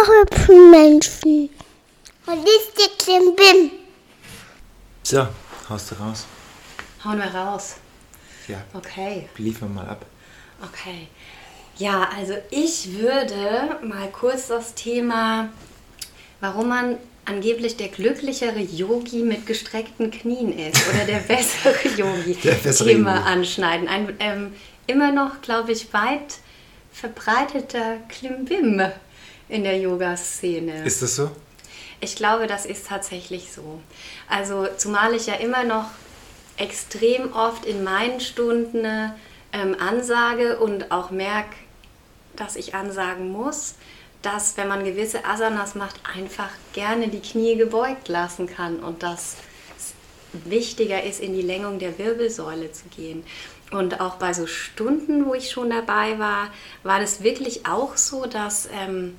Wasserhüpfenmenschen. Und ist der Klimbim. So, haust du raus. Hauen wir raus. Ja, Okay, liefern wir mal ab. okay. Ja, also ich würde mal kurz das Thema, warum man angeblich der glücklichere Yogi mit gestreckten Knien ist oder der bessere Yogi Der bessere Thema Yogi. anschneiden. Ein ähm, immer noch, glaube ich, weit verbreiteter Klimbim in der Yoga-Szene. Ist das so? Ich glaube, das ist tatsächlich so. Also zumal ich ja immer noch extrem oft in meinen Stunden ähm, ansage und auch merke, dass ich ansagen muss, dass wenn man gewisse Asanas macht, einfach gerne die Knie gebeugt lassen kann und dass es wichtiger ist, in die Längung der Wirbelsäule zu gehen. Und auch bei so Stunden, wo ich schon dabei war, war das wirklich auch so, dass ähm,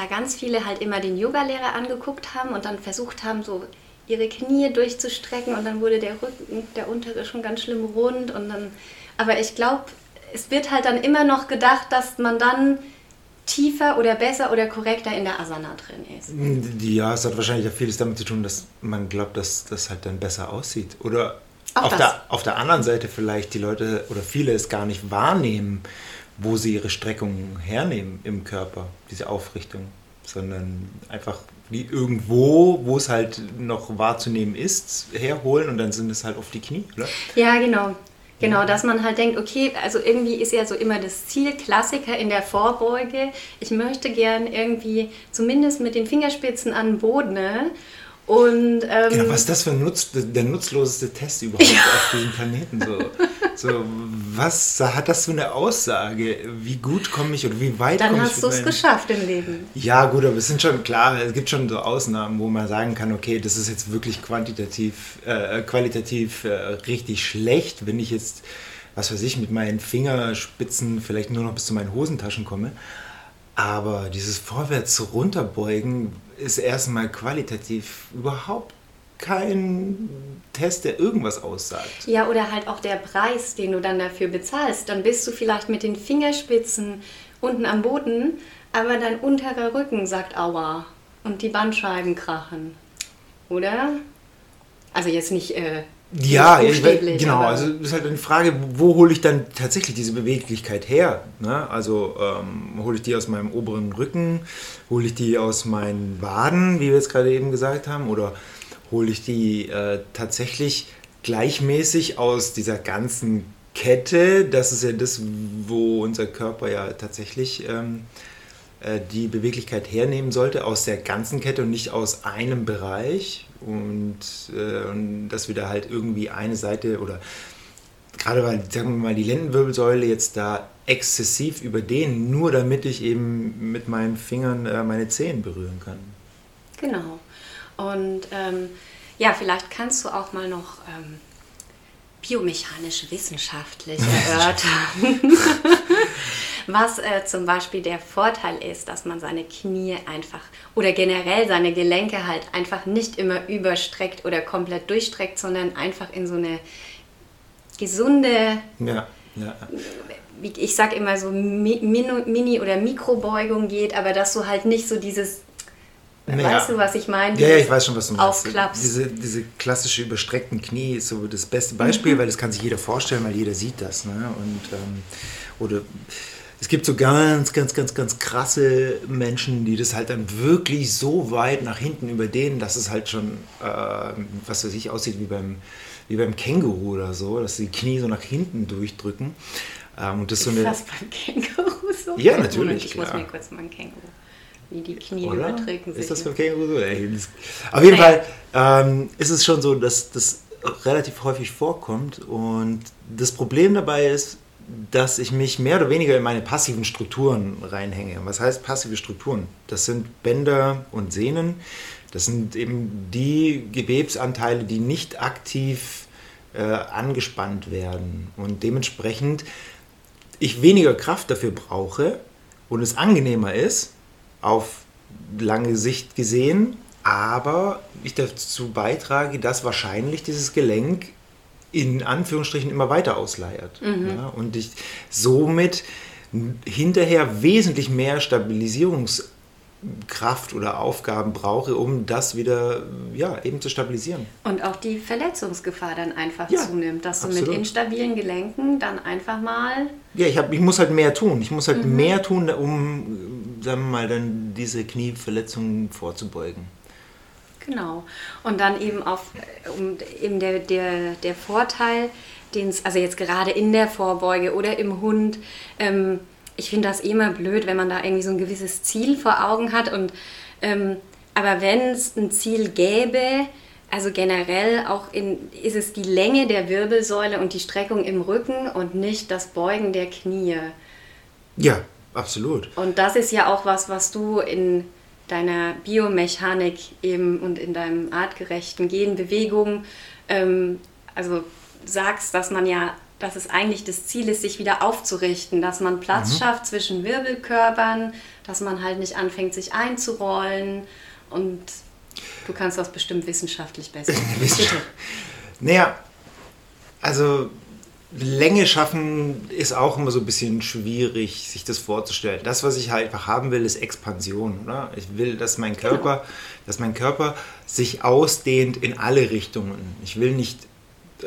da ganz viele halt immer den Yogalehrer angeguckt haben und dann versucht haben, so ihre Knie durchzustrecken und dann wurde der Rücken, der untere schon ganz schlimm rund und dann, aber ich glaube, es wird halt dann immer noch gedacht, dass man dann tiefer oder besser oder korrekter in der Asana drin ist. Ja, es hat wahrscheinlich auch vieles damit zu tun, dass man glaubt, dass das halt dann besser aussieht. Oder auf der, auf der anderen Seite vielleicht die Leute oder viele es gar nicht wahrnehmen, wo sie ihre Streckung hernehmen im Körper, diese Aufrichtung, sondern einfach wie irgendwo, wo es halt noch wahrzunehmen ist, herholen und dann sind es halt oft die Knie, oder? Ja, genau. Genau, dass man halt denkt, okay, also irgendwie ist ja so immer das Ziel, Klassiker in der Vorbeuge. Ich möchte gern irgendwie zumindest mit den Fingerspitzen an den Boden. Ne? Und ähm, Genau, was ist das für ein Nutz, der nutzloseste Test überhaupt auf diesem Planeten? So, so, was hat das für eine Aussage? Wie gut komme ich oder wie weit dann komme ich hast du es geschafft im Leben. Ja, gut, aber es sind schon klar, es gibt schon so Ausnahmen, wo man sagen kann, okay, das ist jetzt wirklich quantitativ, äh, qualitativ äh, richtig schlecht, wenn ich jetzt, was weiß ich, mit meinen Fingerspitzen vielleicht nur noch bis zu meinen Hosentaschen komme. Aber dieses Vorwärts runterbeugen ist erstmal qualitativ überhaupt kein Test, der irgendwas aussagt. Ja, oder halt auch der Preis, den du dann dafür bezahlst. Dann bist du vielleicht mit den Fingerspitzen unten am Boden, aber dein unterer Rücken sagt Aua und die Bandscheiben krachen. Oder? Also jetzt nicht äh, Ja, buchstäblich, genau. Also es ist halt eine Frage, wo hole ich dann tatsächlich diese Beweglichkeit her? Ne? Also ähm, hole ich die aus meinem oberen Rücken, hole ich die aus meinen Waden, wie wir jetzt gerade eben gesagt haben, oder hole ich die äh, tatsächlich gleichmäßig aus dieser ganzen Kette? Das ist ja das, wo unser Körper ja tatsächlich ähm, äh, die Beweglichkeit hernehmen sollte aus der ganzen Kette und nicht aus einem Bereich und, äh, und dass wir da halt irgendwie eine Seite oder gerade weil, sagen wir mal, die Lendenwirbelsäule jetzt da exzessiv überdehnen, nur damit ich eben mit meinen Fingern äh, meine Zehen berühren kann. Genau. Und ähm, ja, vielleicht kannst du auch mal noch ähm, biomechanisch-wissenschaftlich erörtern, was äh, zum Beispiel der Vorteil ist, dass man seine Knie einfach oder generell seine Gelenke halt einfach nicht immer überstreckt oder komplett durchstreckt, sondern einfach in so eine gesunde Ja, ja. wie ich sag immer so Mini- oder Mikrobeugung geht, aber dass du halt nicht so dieses, Naja. weißt du, was ich meine? Ja, ja, ich weiß schon, was du meinst. Aufklappst. Diese, diese klassische überstreckten Knie ist so das beste Mhm. Beispiel, weil das kann sich jeder vorstellen, weil jeder sieht das. Ne? Und, ähm, oder es gibt so ganz, ganz, ganz, ganz krasse Menschen, die das halt dann wirklich so weit nach hinten überdehnen, dass es halt schon, äh, was weiß ich, aussieht wie beim, wie beim Känguru oder so, dass die Knie so nach hinten durchdrücken. Ähm, und das so Ist eine, das beim Känguru so? Ja, Moment, natürlich, ich muss klar. mir kurz mal ein Känguru. Wie die Knie Oder? überträgen sich. Ist das ne? beim Känguru so? Auf jeden. Fall ähm, ist es schon so, dass das relativ häufig vorkommt. Und das Problem dabei ist, dass ich mich mehr oder weniger in meine passiven Strukturen reinhänge. Was heißt passive Strukturen? Das sind Bänder und Sehnen. Das sind eben die Gewebsanteile, die nicht aktiv äh, angespannt werden. Und dementsprechend ich weniger Kraft dafür brauche und es angenehmer ist, auf lange Sicht gesehen, aber ich dazu beitrage, dass wahrscheinlich dieses Gelenk in Anführungsstrichen immer weiter ausleiert. Ja, und ich somit hinterher wesentlich mehr Stabilisierungseffekt Kraft oder Aufgaben brauche, um das wieder ja, eben zu stabilisieren. Und auch die Verletzungsgefahr dann einfach Ja, zunimmt, dass du absolut. mit instabilen Gelenken dann einfach mal Ja, ich, hab, ich muss halt mehr tun. Ich muss halt Mhm. mehr tun, um, sagen wir mal, dann diese Knieverletzungen vorzubeugen. Genau. Und dann eben auf um, eben der, der, der Vorteil, den es, also jetzt gerade in der Vorbeuge oder im Hund, ähm, ich finde das immer blöd, wenn man da irgendwie so ein gewisses Ziel vor Augen hat. Und ähm, aber wenn es ein Ziel gäbe, also generell auch in, ist es die Länge der Wirbelsäule und die Streckung im Rücken und nicht das Beugen der Knie. Ja, absolut. Und das ist ja auch was, was du in deiner Biomechanik eben und in deinem artgerechten Gehen, Bewegung, ähm, also sagst, dass man ja, dass es eigentlich das Ziel ist, sich wieder aufzurichten, dass man Platz schafft zwischen Wirbelkörpern, dass man halt nicht anfängt, sich einzurollen und du kannst das bestimmt wissenschaftlich besser. Bitte. Naja, also Länge schaffen ist auch immer so ein bisschen schwierig, sich das vorzustellen. Das, was ich halt einfach haben will, ist Expansion. Oder? Ich will, dass mein Körper, dass mein Körper sich ausdehnt in alle Richtungen. Ich will nicht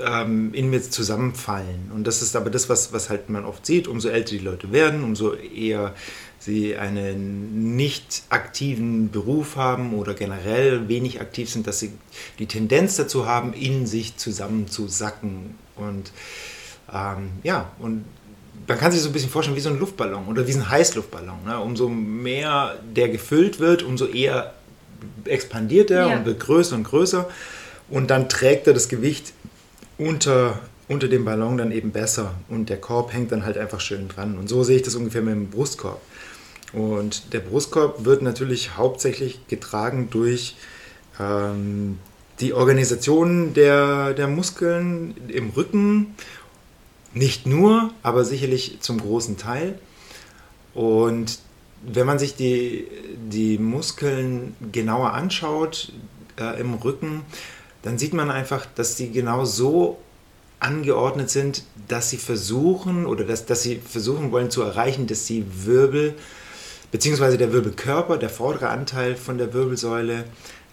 ähm, in mir zusammenfallen. Und das ist aber das, was, was halt man oft sieht. Umso älter die Leute werden, umso eher sie einen nicht aktiven Beruf haben oder generell wenig aktiv sind, dass sie die Tendenz dazu haben, in sich zusammenzusacken. Und ähm, ja, und man kann sich so ein bisschen vorstellen wie so ein Luftballon oder wie so ein Heißluftballon. Ne? Umso mehr der gefüllt wird, umso eher expandiert er Ja. und wird größer und größer. Und dann trägt er das Gewicht unter, unter dem Ballon dann eben besser. Und der Korb hängt dann halt einfach schön dran. Und so sehe ich das ungefähr mit dem Brustkorb. Und der Brustkorb wird natürlich hauptsächlich getragen durch ähm, die Organisation der, der Muskeln im Rücken. Nicht nur, aber sicherlich zum großen Teil. Und wenn man sich die, die Muskeln genauer anschaut äh, im Rücken, dann sieht man einfach, dass die genau so angeordnet sind, dass sie versuchen oder dass, dass sie versuchen wollen zu erreichen, dass die Wirbel beziehungsweise der Wirbelkörper, der vordere Anteil von der Wirbelsäule,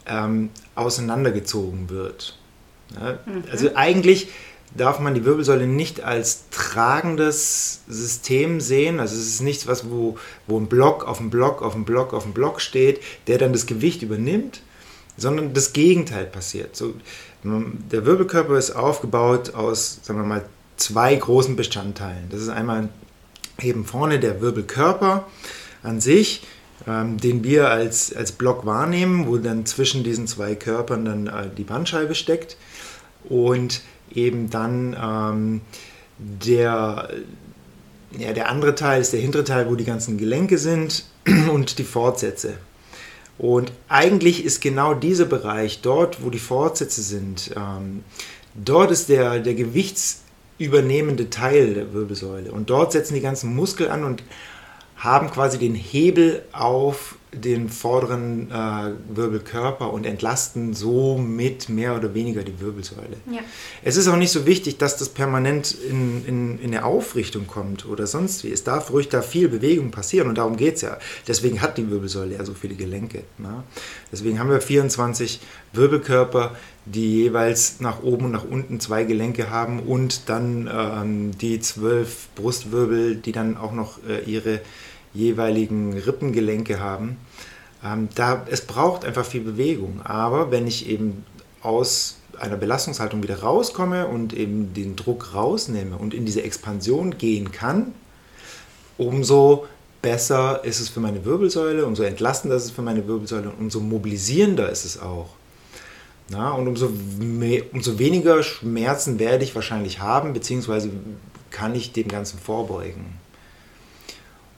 ähm, auseinandergezogen wird. Ja, Also eigentlich darf man die Wirbelsäule nicht als tragendes System sehen. Also es ist nichts, was, wo, wo ein Block auf dem Block auf dem Block auf dem Block steht, der dann das Gewicht übernimmt, sondern das Gegenteil passiert. So, der Wirbelkörper ist aufgebaut aus, sagen wir mal, zwei großen Bestandteilen. Das ist einmal eben vorne der Wirbelkörper an sich, ähm, den wir als, als Block wahrnehmen, wo dann zwischen diesen zwei Körpern dann äh, die Bandscheibe steckt und eben dann ähm, der, ja, der andere Teil ist der hintere Teil, wo die ganzen Gelenke sind und die Fortsätze. Und eigentlich ist genau dieser Bereich, dort wo die Fortsätze sind, ähm, dort ist der, der gewichtsübernehmende Teil der Wirbelsäule. Und dort setzen die ganzen Muskeln an und haben quasi den Hebel auf den vorderen äh, Wirbelkörper und entlasten somit mehr oder weniger die Wirbelsäule. Ja. Es ist auch nicht so wichtig, dass das permanent in, in, in eine Aufrichtung kommt oder sonst wie. Es darf ruhig da viel Bewegung passieren und darum geht es ja. Deswegen hat die Wirbelsäule ja so viele Gelenke. Ne? Deswegen haben wir 24 Wirbelkörper, die jeweils nach oben und nach unten zwei Gelenke haben und dann ähm, die zwölf Brustwirbel, die dann auch noch äh, ihre jeweiligen Rippengelenke haben. Ähm, da, es braucht einfach viel Bewegung. Aber wenn ich eben aus einer Belastungshaltung wieder rauskomme und eben den Druck rausnehme und in diese Expansion gehen kann, umso besser ist es für meine Wirbelsäule, umso entlastender ist es für meine Wirbelsäule und umso mobilisierender ist es auch. Na, und umso, mehr, umso weniger Schmerzen werde ich wahrscheinlich haben, beziehungsweise kann ich dem Ganzen vorbeugen.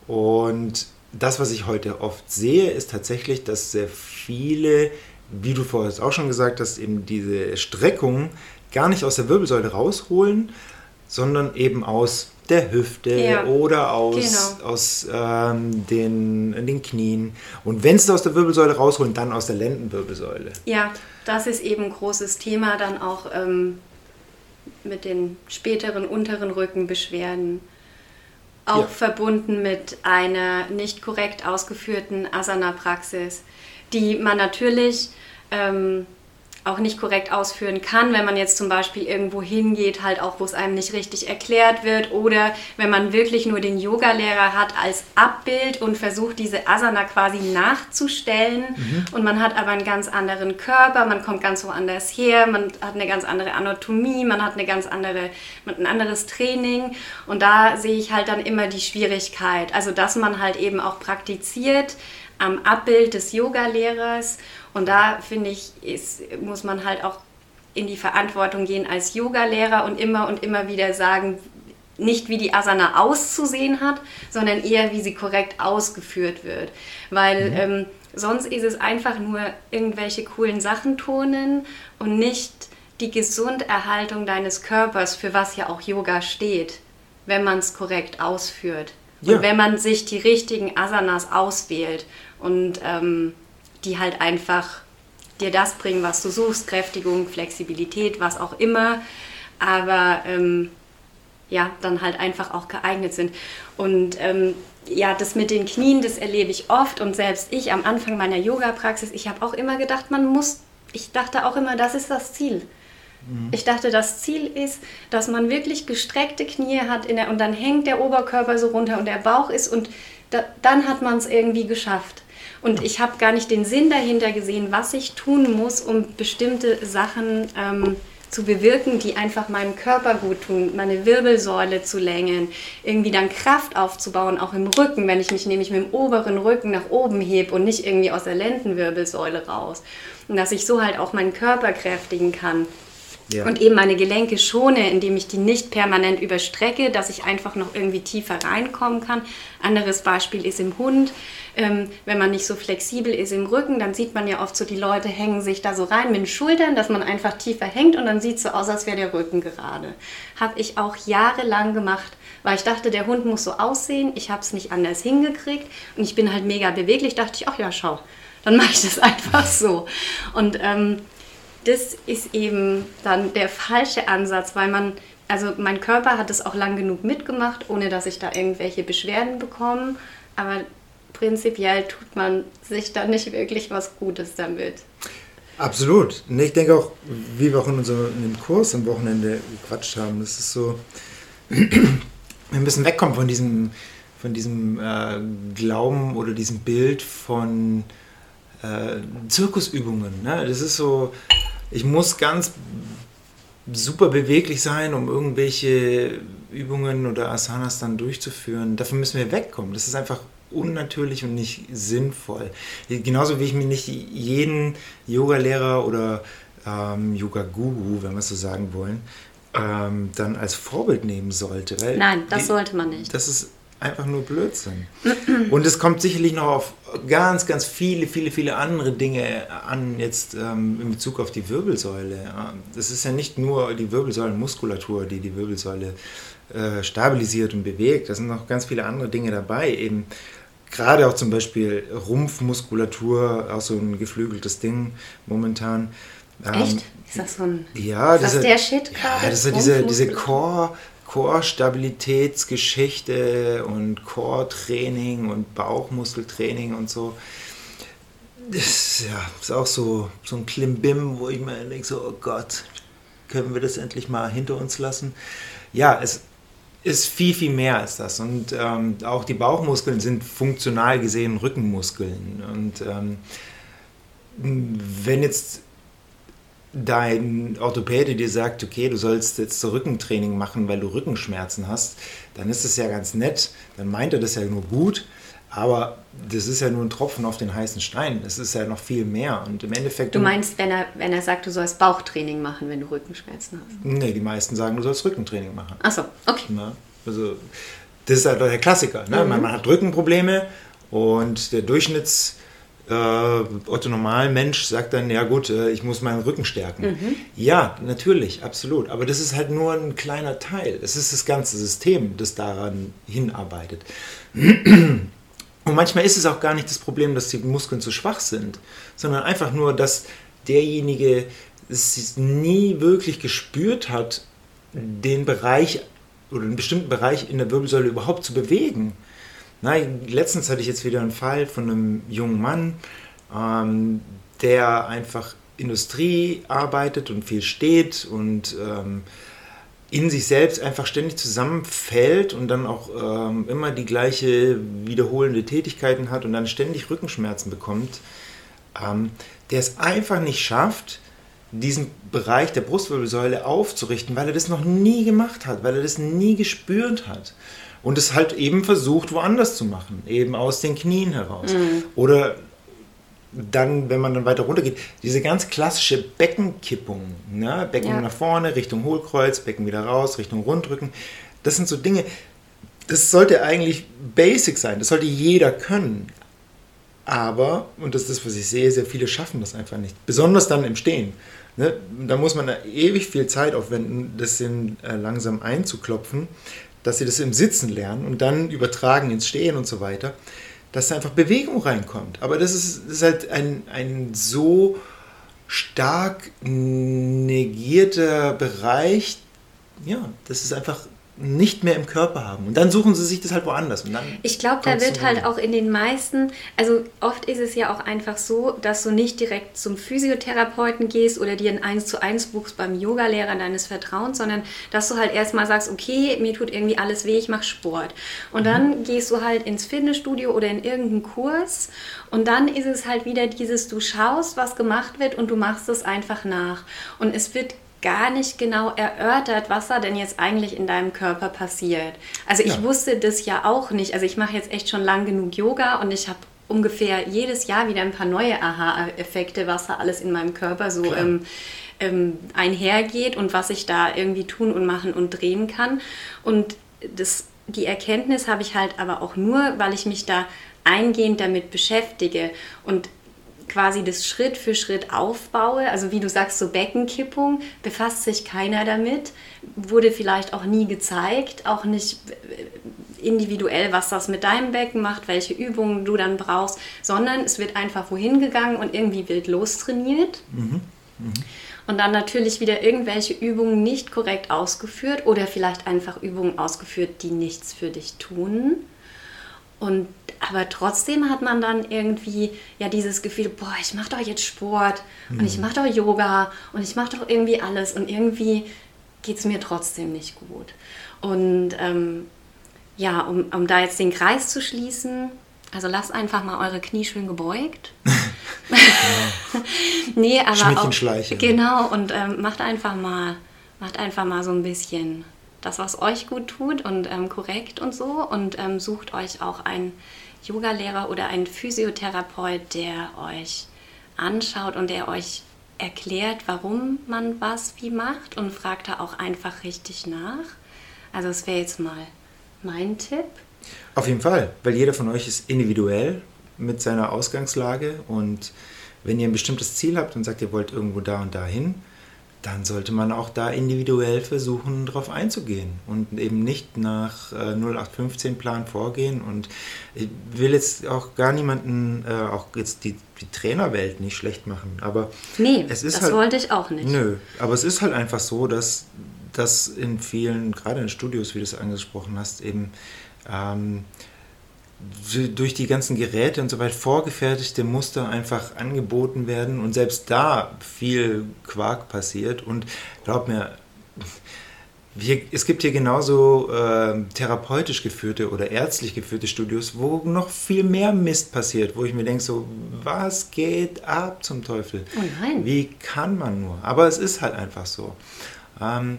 Und das, was ich heute oft sehe, ist tatsächlich, dass sehr viele, wie du vorher auch schon gesagt hast, eben diese Streckung gar nicht aus der Wirbelsäule rausholen, sondern eben aus der Hüfte Ja, oder aus, genau. aus ähm, den, den Knien. Und wenn es aus der Wirbelsäule rausholen, dann aus der Lendenwirbelsäule. Ja, das ist eben ein großes Thema dann auch ähm, mit den späteren unteren Rückenbeschwerden. Auch Ja. verbunden mit einer nicht korrekt ausgeführten Asana-Praxis, die man natürlich ähm, auch nicht korrekt ausführen kann, wenn man jetzt zum Beispiel irgendwo hingeht, halt auch, wo es einem nicht richtig erklärt wird oder wenn man wirklich nur den Yogalehrer hat als Abbild und versucht, diese Asana quasi nachzustellen. Und man hat aber einen ganz anderen Körper, man kommt ganz woanders her, man hat eine ganz andere Anatomie, man hat eine ganz andere, ein anderes Training. Und da sehe ich halt dann immer die Schwierigkeit, also dass man halt eben auch praktiziert am Abbild des Yogalehrers und da finde ich, ist, muss man halt auch in die Verantwortung gehen als Yogalehrer und immer und immer wieder sagen, nicht wie die Asana auszusehen hat, sondern eher wie sie korrekt ausgeführt wird. Weil ähm, sonst ist es einfach nur irgendwelche coolen Sachen turnen und nicht die Gesunderhaltung deines Körpers, für was ja auch Yoga steht, wenn man es korrekt ausführt. Ja. Und wenn man sich die richtigen Asanas auswählt und ähm, die halt einfach dir das bringen, was du suchst, Kräftigung, Flexibilität, was auch immer, aber ähm, ja, dann halt einfach auch geeignet sind. Und ähm, ja, das mit den Knien, das erlebe ich oft und selbst ich am Anfang meiner Yoga-Praxis, ich habe auch immer gedacht, man muss, ich dachte auch immer, das ist das Ziel. Ich dachte, das Ziel ist, dass man wirklich gestreckte Knie hat in der, und dann hängt der Oberkörper so runter und der Bauch ist und da, dann hat man es irgendwie geschafft. Und ich habe gar nicht den Sinn dahinter gesehen, was ich tun muss, um bestimmte Sachen ähm, zu bewirken, die einfach meinem Körper gut tun, meine Wirbelsäule zu längen, irgendwie dann Kraft aufzubauen, auch im Rücken, wenn ich mich nämlich mit dem oberen Rücken nach oben heb und nicht irgendwie aus der Lendenwirbelsäule raus. Und dass ich so halt auch meinen Körper kräftigen kann. Ja. Und eben meine Gelenke schone, indem ich die nicht permanent überstrecke, dass ich einfach noch irgendwie tiefer reinkommen kann. Anderes Beispiel ist im Hund. Ähm, wenn man nicht so flexibel ist im Rücken, dann sieht man ja oft so, die Leute hängen sich da so rein mit den Schultern, dass man einfach tiefer hängt und dann sieht es so aus, als wäre der Rücken gerade. Habe ich auch jahrelang gemacht, weil ich dachte, der Hund muss so aussehen. Ich habe es nicht anders hingekriegt und ich bin halt mega beweglich. Dachte ich, ach ja, schau, dann mache ich das einfach so. Und ähm, das ist eben dann der falsche Ansatz, weil man, also mein Körper hat es auch lang genug mitgemacht, ohne dass ich da irgendwelche Beschwerden bekomme. Aber prinzipiell tut man sich da nicht wirklich was Gutes damit. Absolut. Ich denke auch, wie wir auch in unserem Kurs am Wochenende gequatscht haben, das ist so, wir müssen wegkommen von diesem, von diesem äh, Glauben oder diesem Bild von äh, Zirkusübungen. Ne? Das ist so, ich muss ganz super beweglich sein, um irgendwelche Übungen oder Asanas dann durchzuführen. Dafür müssen wir wegkommen. Das ist einfach unnatürlich und nicht sinnvoll. Genauso wie ich mir nicht jeden Yoga-Lehrer oder ähm, Yoga-Guru, wenn wir es so sagen wollen, ähm, dann als Vorbild nehmen sollte. Nein, das die- sollte man nicht. Das ist einfach nur Blödsinn. Und es kommt sicherlich noch auf ganz, ganz viele, viele, viele andere Dinge an, jetzt ähm, in Bezug auf die Wirbelsäule. Ja. Das ist ja nicht nur die Wirbelsäulenmuskulatur, die die Wirbelsäule äh, stabilisiert und bewegt. Da sind noch ganz viele andere Dinge dabei. Eben gerade auch zum Beispiel Rumpfmuskulatur, auch so ein geflügeltes Ding momentan. Ähm, Echt? Ist das so ein. ja, ist das diese- der Shit Ja, gerade? das ist ja diese, diese? Core, Core-Stabilitätsgeschichte und Core-Training und Bauchmuskeltraining und so. Das ja, ist auch so, so ein Klimbim, wo ich mir denke, so, oh Gott, können wir das endlich mal hinter uns lassen? Ja, es ist viel, viel mehr als das. Und ähm, auch die Bauchmuskeln sind funktional gesehen Rückenmuskeln. Und ähm, wenn jetzt dein Orthopäde dir sagt, okay, du sollst jetzt so Rückentraining machen, weil du Rückenschmerzen hast, dann ist es ja ganz nett, dann meint er das ja nur gut, aber das ist ja nur ein Tropfen auf den heißen Stein. Es ist ja noch viel mehr und im Endeffekt... Du meinst, wenn er, wenn er sagt, du sollst Bauchtraining machen, wenn du Rückenschmerzen hast? Nee, die meisten sagen, du sollst Rückentraining machen. Achso, okay. Ne? Also, das ist halt der Klassiker. Ne? Man, man hat Rückenprobleme und der Durchschnitts äh, Otto Normalmensch sagt dann, ja gut, äh, ich muss meinen Rücken stärken. Ja, natürlich, absolut. Aber das ist halt nur ein kleiner Teil. Es ist das ganze System, das daran hinarbeitet. Und manchmal ist es auch gar nicht das Problem, dass die Muskeln zu schwach sind, sondern einfach nur, dass derjenige es nie wirklich gespürt hat, den Bereich oder einen bestimmten Bereich in der Wirbelsäule überhaupt zu bewegen. Na, letztens hatte ich jetzt wieder einen Fall von einem jungen Mann, ähm, der einfach Industrie arbeitet und viel steht und ähm, in sich selbst einfach ständig zusammenfällt und dann auch ähm, immer die gleiche wiederholende Tätigkeiten hat und dann ständig Rückenschmerzen bekommt, ähm, der es einfach nicht schafft, diesen Bereich der Brustwirbelsäule aufzurichten, weil er das noch nie gemacht hat, weil er das nie gespürt hat. Und es halt eben versucht, woanders zu machen, eben aus den Knien heraus. Mhm. Oder dann, wenn man dann weiter runter geht, diese ganz klassische Beckenkippung, ne? Becken ja. nach vorne, Richtung Hohlkreuz, Becken wieder raus, Richtung Rundrücken. Das sind so Dinge, das sollte eigentlich basic sein, das sollte jeder können. Aber, und das ist das, was ich sehe, sehr viele schaffen das einfach nicht. Besonders dann im Stehen. Ne? Da muss man ewig viel Zeit aufwenden, das in, äh, langsam einzuklopfen, dass sie das im Sitzen lernen und dann übertragen ins Stehen und so weiter dass da einfach Bewegung reinkommt. Aber das ist, das ist halt ein, ein so stark negierter Bereich, ja, das ist einfach nicht mehr im Körper haben. Und dann suchen sie sich das halt woanders. ich glaube, da wird halt auch in den meisten, also oft ist es ja auch einfach so, dass du nicht direkt zum Physiotherapeuten gehst oder dir ein 1 zu 1 buchst beim Yogalehrer deines Vertrauens, sondern dass du halt erstmal sagst, okay, mir tut irgendwie alles weh, ich mache Sport. Und mhm. dann gehst du halt ins Fitnessstudio oder in irgendeinen Kurs und dann ist es halt wieder dieses, du schaust, was gemacht wird und du machst es einfach nach. Und es wird gar nicht genau erörtert, was da denn jetzt eigentlich in deinem Körper passiert. Also ich ja. wusste das ja auch nicht. Also ich mache jetzt echt schon lang genug Yoga und ich habe ungefähr jedes Jahr wieder ein paar neue Aha-Effekte, was da alles in meinem Körper so ähm, ähm, einhergeht und was ich da irgendwie tun und machen und drehen kann. Und das, die Erkenntnis habe ich halt aber auch nur, weil ich mich da eingehend damit beschäftige. Und quasi das Schritt für Schritt aufbaue, also wie du sagst, so Beckenkippung, befasst sich keiner damit, wurde vielleicht auch nie gezeigt, auch nicht individuell, was das mit deinem Becken macht, welche Übungen du dann brauchst, sondern es wird einfach wohin gegangen und irgendwie wild lostrainiert. Mhm. Mhm. Und dann natürlich wieder irgendwelche Übungen nicht korrekt ausgeführt oder vielleicht einfach Übungen ausgeführt, die nichts für dich tun. Und aber trotzdem hat man dann irgendwie ja dieses Gefühl, boah, ich mache doch jetzt Sport mhm. und ich mhm. mache doch Yoga und ich mache doch irgendwie alles und irgendwie geht es mir trotzdem nicht gut. Und ähm, ja, um, um da jetzt den Kreis zu schließen, also lasst einfach mal eure Knie schön gebeugt. nee, aber auch, genau und ähm, macht einfach mal, macht einfach mal so ein bisschen das, was euch gut tut und ähm, korrekt und so und ähm, sucht euch auch ein Yogalehrer oder ein Physiotherapeut, der euch anschaut und der euch erklärt, warum man was wie macht und fragt da auch einfach richtig nach. Also es wäre jetzt mal mein Tipp. Auf jeden Fall, weil jeder von euch ist individuell mit seiner Ausgangslage und wenn ihr ein bestimmtes Ziel habt und sagt, ihr wollt irgendwo da und da hin, dann sollte man auch da individuell versuchen, darauf einzugehen und eben nicht nach äh, 0815-Plan vorgehen. Und ich will jetzt auch gar niemanden, äh, auch jetzt die, die, Trainerwelt nicht schlecht machen. Aber nee, es ist das halt, wollte ich auch nicht. Nö, aber es ist halt einfach so, dass das in vielen, gerade in Studios, wie du es angesprochen hast, eben ähm, durch die ganzen Geräte und so weiter vorgefertigte Muster einfach angeboten werden und selbst da viel Quark passiert. Und glaub mir, wir, es gibt hier genauso äh, therapeutisch geführte oder ärztlich geführte Studios, wo noch viel mehr Mist passiert, wo ich mir denke, so, was geht ab zum Teufel? Oh nein. Wie kann man nur? Aber es ist halt einfach so. Ähm,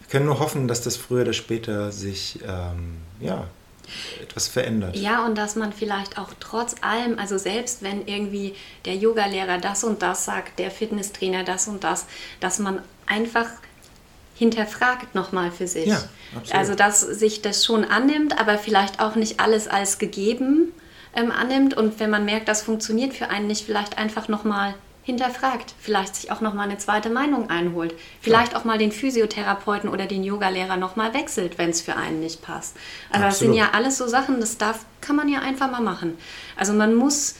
wir können nur hoffen, dass das früher oder später sich ähm, ja, etwas verändert. Ja, und dass man vielleicht auch trotz allem, also selbst wenn irgendwie der Yogalehrer das und das sagt, der Fitnesstrainer das und das, dass man einfach hinterfragt nochmal für sich. Ja, absolut. Also dass sich das schon annimmt, aber vielleicht auch nicht alles als gegeben ähm, annimmt und wenn man merkt, das funktioniert für einen nicht, vielleicht einfach nochmal hinterfragt, vielleicht sich auch noch mal eine zweite Meinung einholt, vielleicht ja. auch mal den Physiotherapeuten oder den Yogalehrer noch mal wechselt, wenn es für einen nicht passt. Also Absolut. das sind ja alles so Sachen, das darf, kann man ja einfach mal machen. Also man muss,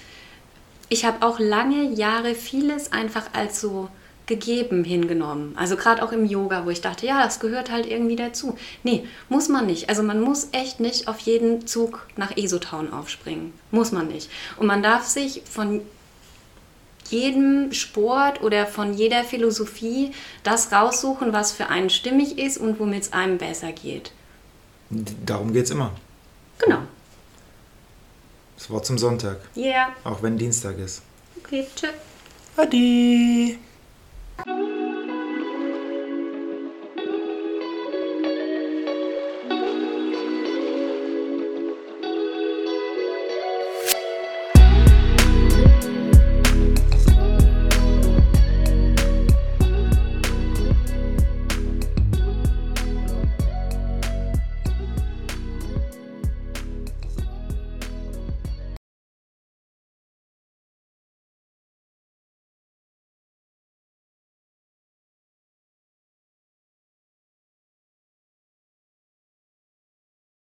ich habe auch lange Jahre vieles einfach als so gegeben hingenommen. Also gerade auch im Yoga, wo ich dachte, ja, das gehört halt irgendwie dazu. Nee, muss man nicht. Also man muss echt nicht auf jeden Zug nach Esotown aufspringen. Muss man nicht. Und man darf sich von jedem Sport oder von jeder Philosophie das raussuchen, was für einen stimmig ist und womit es einem besser geht. Darum geht es immer. Genau. Das Wort zum Sonntag. Ja. Yeah. Auch wenn Dienstag ist. Okay, tschüss. Adi.